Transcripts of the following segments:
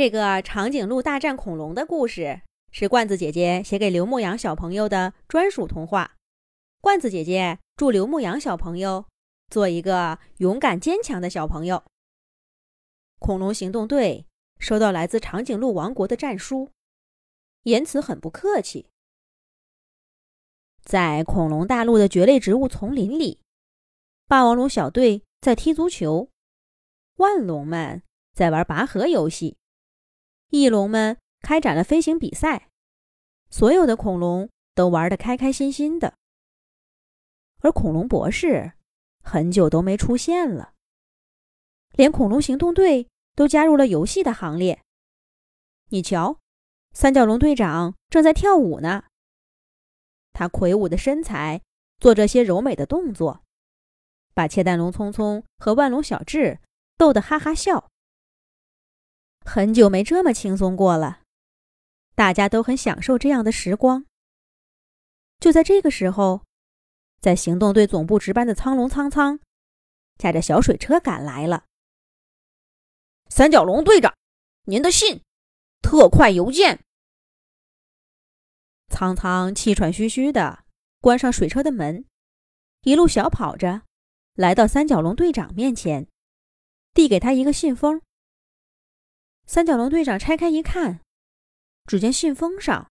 这个长颈鹿大战恐龙的故事是罐子姐姐写给刘牧阳小朋友的专属童话。罐子姐姐祝刘牧阳小朋友做一个勇敢坚强的小朋友。恐龙行动队收到来自长颈鹿王国的战书，言辞很不客气。在恐龙大陆的蕨类植物丛林里，霸王龙小队在踢足球，万龙们在玩拔河游戏。翼龙们开展了飞行比赛，所有的恐龙都玩得开开心心的。而恐龙博士很久都没出现了，连恐龙行动队都加入了游戏的行列。你瞧，三角龙队长正在跳舞呢。他魁梧的身材做这些柔美的动作，把切蛋龙聪聪和万龙小智逗得哈哈笑。很久没这么轻松过了，大家都很享受这样的时光。就在这个时候，在行动队总部值班的苍龙苍苍，驾着小水车赶来了。三角龙队长，您的信，特快邮件。苍苍气喘吁吁的关上水车的门，一路小跑着，来到三角龙队长面前，递给他一个信封。三角龙队长拆开一看，只见信封上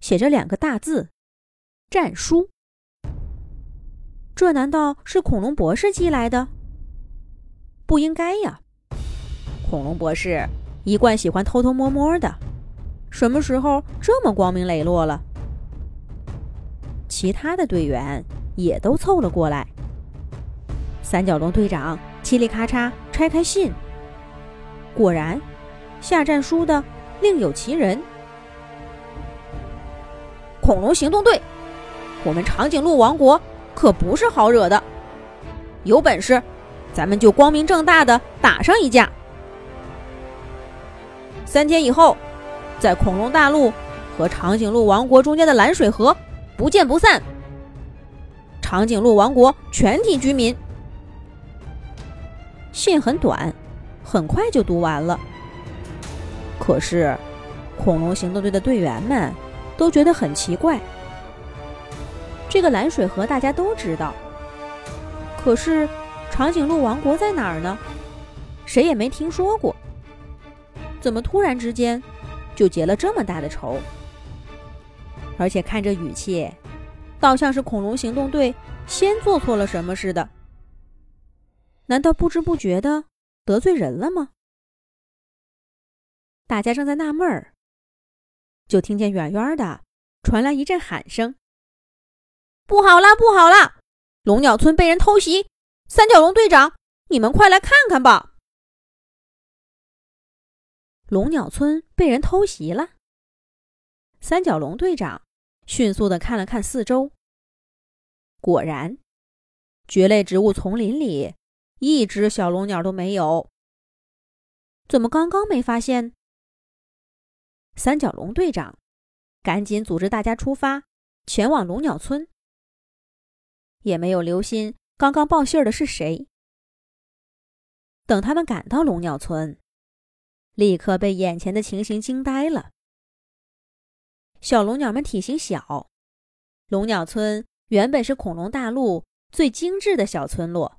写着两个大字：“战书。”这难道是恐龙博士寄来的？不应该呀！恐龙博士一贯喜欢偷偷摸摸的，什么时候这么光明磊落了？其他的队员也都凑了过来。三角龙队长嘁哩咔嚓拆开信，果然。下战书的另有其人。恐龙行动队，我们长颈鹿王国可不是好惹的。有本事，咱们就光明正大的打上一架。三天以后，在恐龙大陆和长颈鹿王国中间的蓝水河，不见不散。长颈鹿王国全体居民。信很短，很快就读完了。可是，恐龙行动队的队员们都觉得很奇怪。这个蓝水河大家都知道，可是长颈鹿王国在哪儿呢？谁也没听说过。怎么突然之间就结了这么大的仇？而且看这语气，倒像是恐龙行动队先做错了什么似的。难道不知不觉的得罪人了吗？大家正在纳闷儿，就听见远远的传来一阵喊声：“不好啦，不好啦！龙鸟村被人偷袭！三角龙队长，你们快来看看吧！”龙鸟村被人偷袭了。三角龙队长迅速的看了看四周，果然，蕨类植物丛林里一只小龙鸟都没有。怎么刚刚没发现？三角龙队长赶紧组织大家出发，前往龙鸟村，也没有留心刚刚报信儿的是谁。等他们赶到龙鸟村，立刻被眼前的情形惊呆了。小龙鸟们体型小，龙鸟村原本是恐龙大陆最精致的小村落，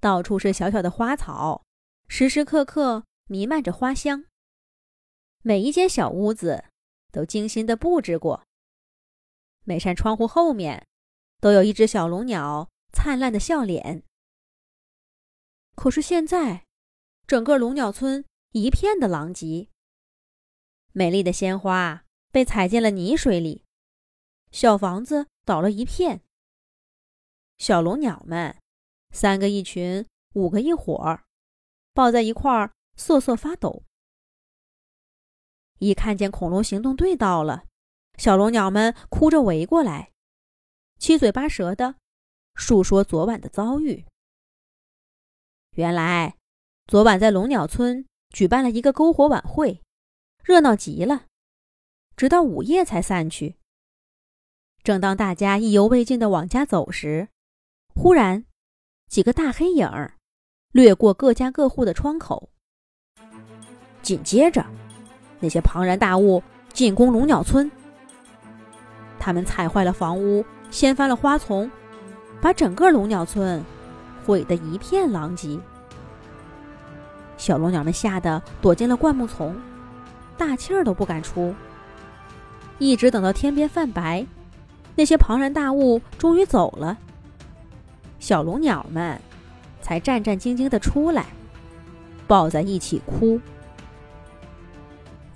到处是小小的花草，时时刻刻弥漫着花香。每一间小屋子都精心的布置过，每扇窗户后面都有一只小龙鸟灿烂的笑脸。可是现在，整个龙鸟村一片的狼藉，美丽的鲜花被踩进了泥水里，小房子倒了一片，小龙鸟们三个一群，五个一伙儿，抱在一块儿瑟瑟发抖。一看见恐龙行动队到了，小龙鸟们哭着围过来，七嘴八舌的述说昨晚的遭遇。原来，昨晚在龙鸟村举办了一个篝火晚会，热闹极了，直到午夜才散去。正当大家意犹未尽的往家走时，忽然，几个大黑影儿掠过各家各户的窗口。紧接着，那些庞然大物进攻龙鸟村。他们踩坏了房屋，掀翻了花丛，把整个龙鸟村毁得一片狼藉。小龙鸟们吓得躲进了灌木丛，大气儿都不敢出。一直等到天边泛白，那些庞然大物终于走了，小龙鸟们才战战兢兢地出来，抱在一起哭。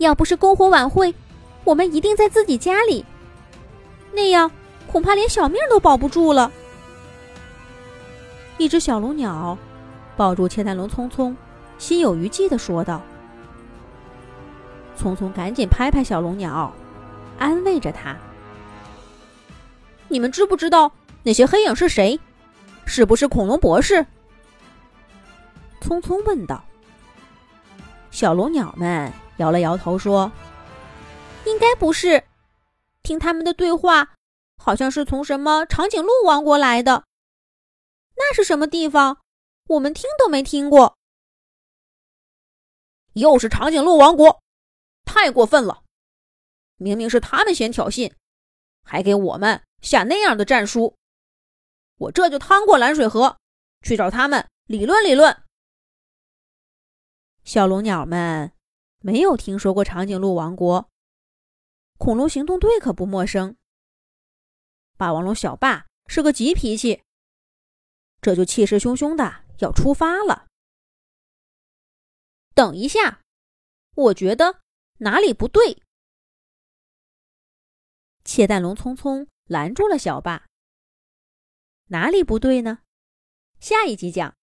要不是篝火晚会，我们一定在自己家里。那样恐怕连小命都保不住了。一只小龙鸟抱住窃蛋龙匆匆，心有余悸地说道：“匆匆，赶紧拍拍小龙鸟，安慰着他。你们知不知道那些黑影是谁？是不是恐龙博士？”匆匆问道。小龙鸟们摇了摇头说：“应该不是。”听他们的对话，好像是从什么长颈鹿王国来的。那是什么地方？我们听都没听过。又是长颈鹿王国，太过分了！明明是他们先挑衅，还给我们下那样的战书。我这就趟过蓝水河，去找他们理论理论。小龙鸟们没有听说过长颈鹿王国。恐龙行动队可不陌生。霸王龙小霸是个急脾气，这就气势汹汹的要出发了。等一下，我觉得哪里不对。窃蛋龙匆匆拦住了小霸。哪里不对呢？下一集讲。